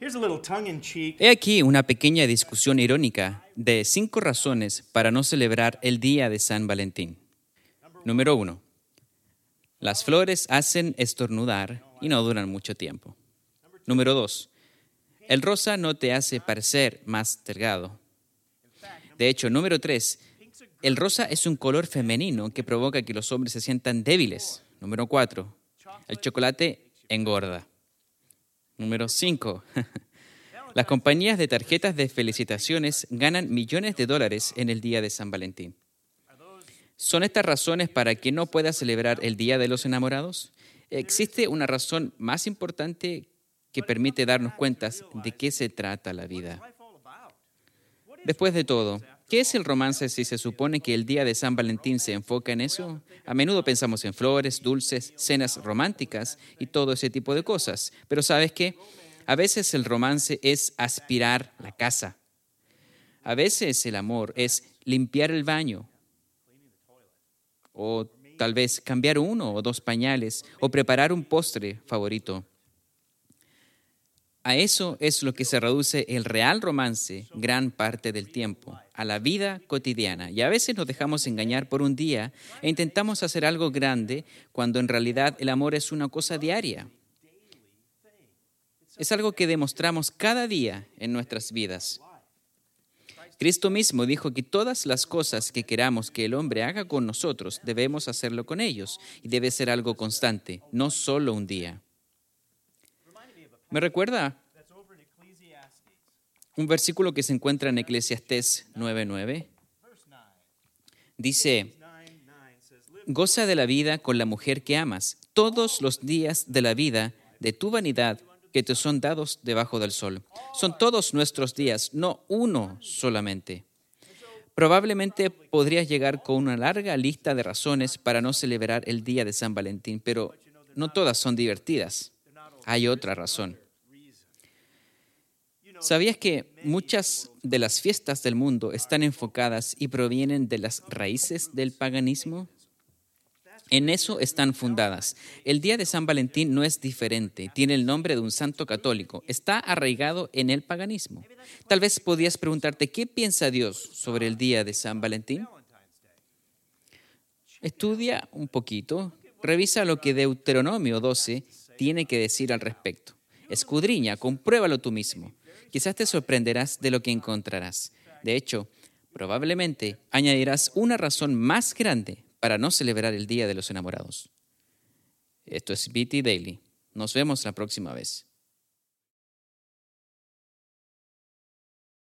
He aquí una pequeña discusión irónica de cinco razones para no celebrar el día de San Valentín. Número uno. Las flores hacen estornudar y no duran mucho tiempo. Número dos. El rosa no te hace parecer más delgado. De hecho, número tres. El rosa es un color femenino que provoca que los hombres se sientan débiles. Número cuatro. El chocolate engorda. Número 5. Las compañías de tarjetas de felicitaciones ganan millones de dólares en el día de San Valentín. ¿Son estas razones para que no pueda celebrar el Día de los Enamorados? ¿Existe una razón más importante que permite darnos cuenta de qué se trata la vida? Después de todo, ¿qué es el romance si se supone que el día de San Valentín se enfoca en eso? A menudo pensamos en flores, dulces, cenas románticas y todo ese tipo de cosas. Pero ¿sabes qué? A veces el romance es aspirar la casa. A veces el amor es limpiar el baño. O tal vez cambiar uno o dos pañales o preparar un postre favorito. A eso es lo que se reduce el real romance gran parte del tiempo, a la vida cotidiana. Y a veces nos dejamos engañar por un día e intentamos hacer algo grande cuando en realidad el amor es una cosa diaria. Es algo que demostramos cada día en nuestras vidas. Cristo mismo dijo que todas las cosas que queramos que el hombre haga con nosotros, debemos hacerlo con ellos. Y debe ser algo constante, no solo un día. Me recuerda un versículo que se encuentra en Eclesiastés 9:9. Dice, goza de la vida con la mujer que amas todos los días de la vida de tu vanidad que te son dados debajo del sol. Son todos nuestros días, no uno solamente. Probablemente podrías llegar con una larga lista de razones para no celebrar el día de San Valentín, pero no todas son divertidas. Hay otra razón. ¿Sabías que muchas de las fiestas del mundo están enfocadas y provienen de las raíces del paganismo? En eso están fundadas. El día de San Valentín no es diferente, tiene el nombre de un santo católico, está arraigado en el paganismo. Tal vez podías preguntarte, ¿qué piensa Dios sobre el día de San Valentín? Estudia un poquito, revisa lo que Deuteronomio 12 tiene que decir al respecto. Escudriña, compruébalo tú mismo. Quizás te sorprenderás de lo que encontrarás. De hecho, probablemente añadirás una razón más grande para no celebrar el Día de los Enamorados. Esto es BT Daily. Nos vemos la próxima vez.